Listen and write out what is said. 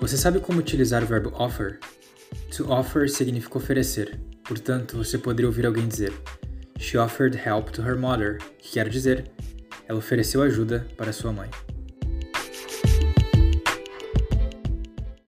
Você sabe como utilizar o verbo offer? To offer significa oferecer. Portanto, você poderia ouvir alguém dizer She offered help to her mother, que quer dizer ela ofereceu ajuda para sua mãe.